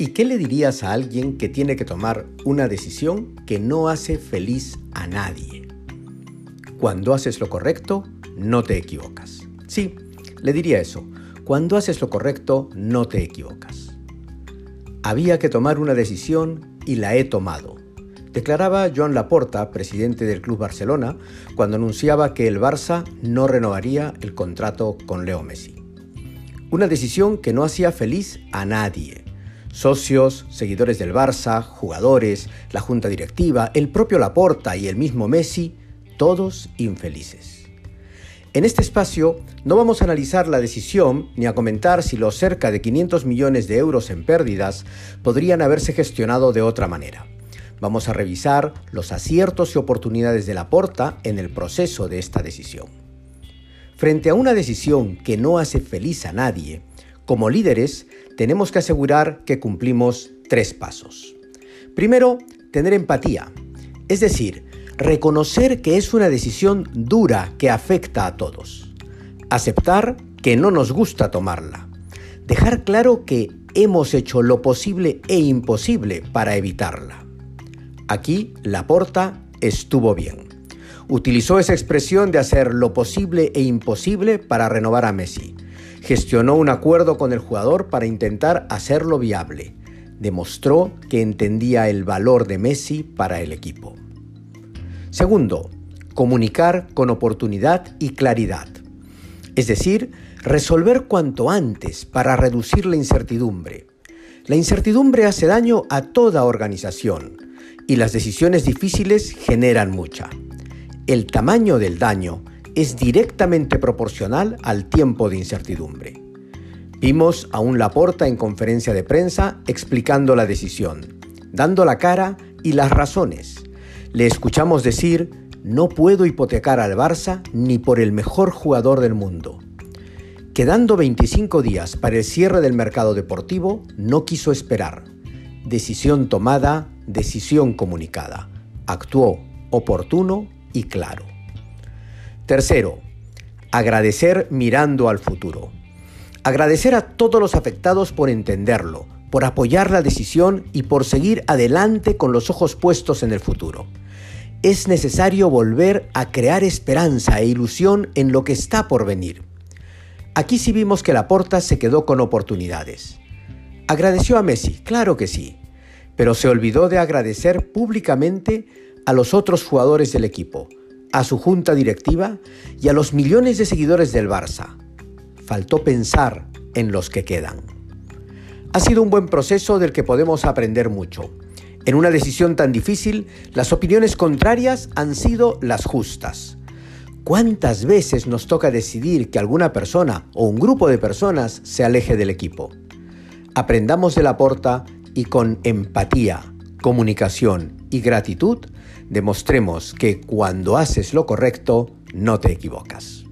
¿Y qué le dirías a alguien que tiene que tomar una decisión que no hace feliz a nadie? Cuando haces lo correcto, no te equivocas. Sí, le diría eso. Cuando haces lo correcto, no te equivocas. Había que tomar una decisión y la he tomado. Declaraba Joan Laporta, presidente del Club Barcelona, cuando anunciaba que el Barça no renovaría el contrato con Leo Messi. Una decisión que no hacía feliz a nadie. Socios, seguidores del Barça, jugadores, la junta directiva, el propio Laporta y el mismo Messi, todos infelices. En este espacio no vamos a analizar la decisión ni a comentar si los cerca de 500 millones de euros en pérdidas podrían haberse gestionado de otra manera. Vamos a revisar los aciertos y oportunidades de la porta en el proceso de esta decisión. Frente a una decisión que no hace feliz a nadie, como líderes tenemos que asegurar que cumplimos tres pasos. Primero, tener empatía, es decir, reconocer que es una decisión dura que afecta a todos. Aceptar que no nos gusta tomarla. Dejar claro que hemos hecho lo posible e imposible para evitarla. Aquí Laporta estuvo bien. Utilizó esa expresión de hacer lo posible e imposible para renovar a Messi. Gestionó un acuerdo con el jugador para intentar hacerlo viable. Demostró que entendía el valor de Messi para el equipo. Segundo, comunicar con oportunidad y claridad. Es decir, resolver cuanto antes para reducir la incertidumbre. La incertidumbre hace daño a toda organización y las decisiones difíciles generan mucha. El tamaño del daño es directamente proporcional al tiempo de incertidumbre. Vimos a un Laporta en conferencia de prensa explicando la decisión, dando la cara y las razones le escuchamos decir, no puedo hipotecar al Barça ni por el mejor jugador del mundo. Quedando 25 días para el cierre del mercado deportivo, no quiso esperar. Decisión tomada, decisión comunicada. Actuó oportuno y claro. Tercero, agradecer mirando al futuro. Agradecer a todos los afectados por entenderlo, por apoyar la decisión y por seguir adelante con los ojos puestos en el futuro. Es necesario volver a crear esperanza e ilusión en lo que está por venir. Aquí sí vimos que Laporta se quedó con oportunidades. Agradeció a Messi, claro que sí, pero se olvidó de agradecer públicamente a los otros jugadores del equipo, a su junta directiva y a los millones de seguidores del Barça. Faltó pensar en los que quedan. Ha sido un buen proceso del que podemos aprender mucho. En una decisión tan difícil, las opiniones contrarias han sido las justas. ¿Cuántas veces nos toca decidir que alguna persona o un grupo de personas se aleje del equipo? Aprendamos de la porta y con empatía, comunicación y gratitud demostremos que cuando haces lo correcto no te equivocas.